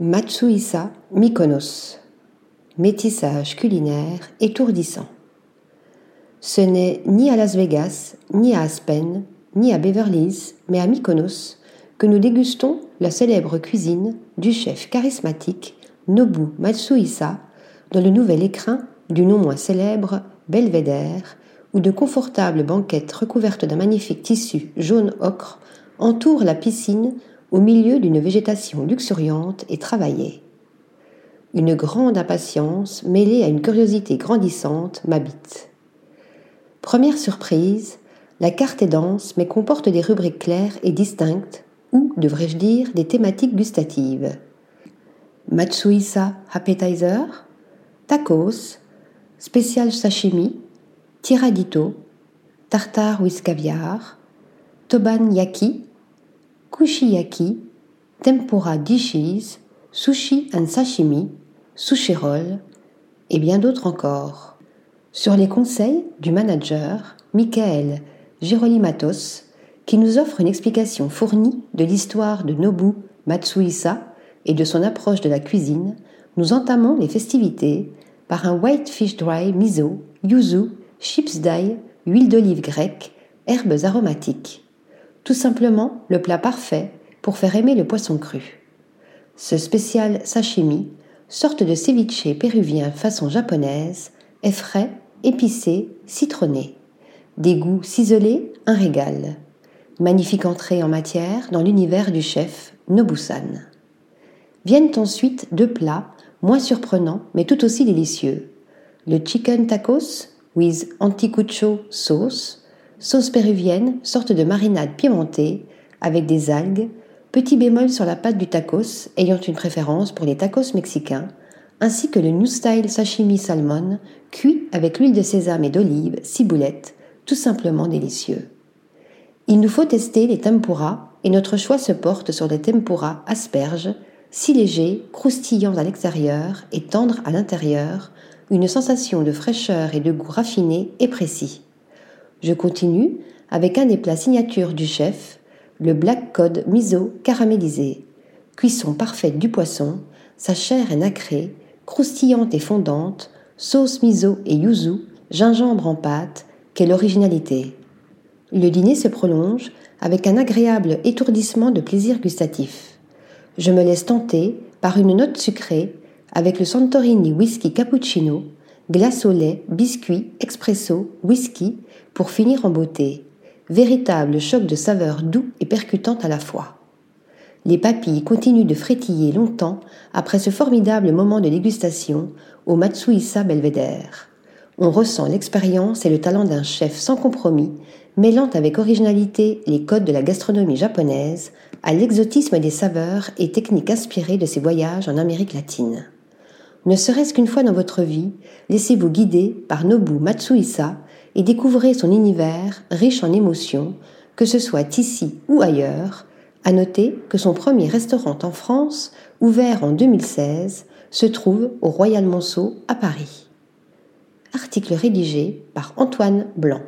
Matsuhisa Mykonos. Métissage culinaire étourdissant. Ce n'est ni à Las Vegas, ni à Aspen, ni à Beverly Hills, mais à Mykonos que nous dégustons la célèbre cuisine du chef charismatique Nobu Matsuhisa dans le nouvel écrin du non moins célèbre Belvédère, où de confortables banquettes recouvertes d'un magnifique tissu jaune ocre entourent la piscine au milieu d'une végétation luxuriante et travaillée. Une grande impatience mêlée à une curiosité grandissante m'habite. Première surprise, la carte est dense mais comporte des rubriques claires et distinctes, ou, devrais-je dire, des thématiques gustatives. Matsuisa Appetizer, Tacos, Spécial Sashimi, Tiradito, Tartare with caviar, Toban Yaki, kushiyaki, tempura dishes, sushi and sashimi, sushi roll et bien d'autres encore. Sur les conseils du manager Michael Girolimatos, qui nous offre une explication fournie de l'histoire de Nobu Matsuhisa et de son approche de la cuisine, nous entamons les festivités par un white fish dry miso, yuzu, chips d'ail, huile d'olive grecque, herbes aromatiques tout simplement le plat parfait pour faire aimer le poisson cru. Ce spécial sashimi, sorte de ceviche péruvien façon japonaise, est frais, épicé, citronné. Des goûts ciselés, un régal. Magnifique entrée en matière dans l'univers du chef Nobusan. Viennent ensuite deux plats moins surprenants mais tout aussi délicieux. Le chicken tacos with anticucho sauce sauce péruvienne, sorte de marinade pimentée avec des algues, petit bémol sur la pâte du tacos ayant une préférence pour les tacos mexicains, ainsi que le New Style sashimi salmon cuit avec l'huile de sésame et d'olive, ciboulette, tout simplement délicieux. Il nous faut tester les tempura et notre choix se porte sur les tempura asperges, si légers, croustillants à l'extérieur et tendres à l'intérieur, une sensation de fraîcheur et de goût raffiné et précis. Je continue avec un des plats signatures du chef, le black cod miso caramélisé. Cuisson parfaite du poisson, sa chair est nacrée, croustillante et fondante, sauce miso et yuzu, gingembre en pâte, quelle originalité. Le dîner se prolonge avec un agréable étourdissement de plaisir gustatif. Je me laisse tenter par une note sucrée avec le Santorini whisky cappuccino, glace au lait, biscuit, expresso, whisky pour finir en beauté, véritable choc de saveurs doux et percutant à la fois. Les papilles continuent de frétiller longtemps après ce formidable moment de dégustation au Matsuhisa Belvedere. On ressent l'expérience et le talent d'un chef sans compromis, mêlant avec originalité les codes de la gastronomie japonaise à l'exotisme des saveurs et techniques inspirées de ses voyages en Amérique latine. Ne serait-ce qu'une fois dans votre vie, laissez-vous guider par Nobu Matsuhisa et découvrez son univers riche en émotions, que ce soit ici ou ailleurs. À noter que son premier restaurant en France, ouvert en 2016, se trouve au Royal Monceau à Paris. Article rédigé par Antoine Blanc.